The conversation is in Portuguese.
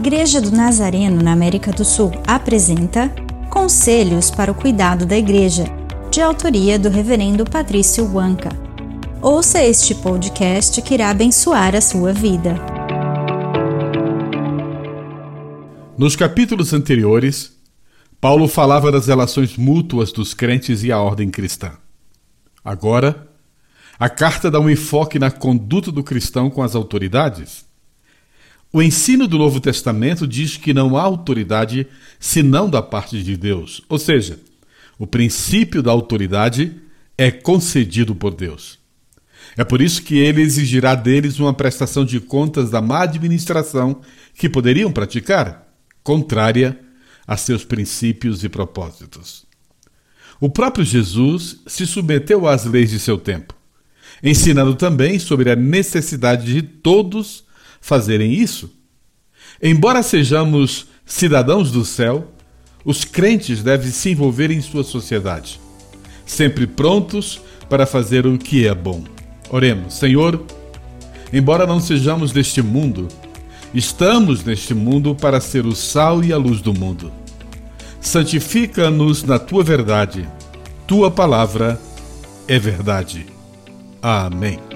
Igreja do Nazareno na América do Sul apresenta Conselhos para o Cuidado da Igreja, de autoria do Reverendo Patrício Wanka. Ouça este podcast que irá abençoar a sua vida. Nos capítulos anteriores, Paulo falava das relações mútuas dos crentes e a ordem cristã. Agora, a carta dá um enfoque na conduta do cristão com as autoridades. O ensino do Novo Testamento diz que não há autoridade senão da parte de Deus, ou seja, o princípio da autoridade é concedido por Deus. É por isso que ele exigirá deles uma prestação de contas da má administração que poderiam praticar, contrária a seus princípios e propósitos. O próprio Jesus se submeteu às leis de seu tempo, ensinando também sobre a necessidade de todos fazerem isso. Embora sejamos cidadãos do céu, os crentes devem se envolver em sua sociedade, sempre prontos para fazer o que é bom. Oremos, Senhor, embora não sejamos deste mundo, estamos neste mundo para ser o sal e a luz do mundo. Santifica-nos na tua verdade. Tua palavra é verdade. Amém.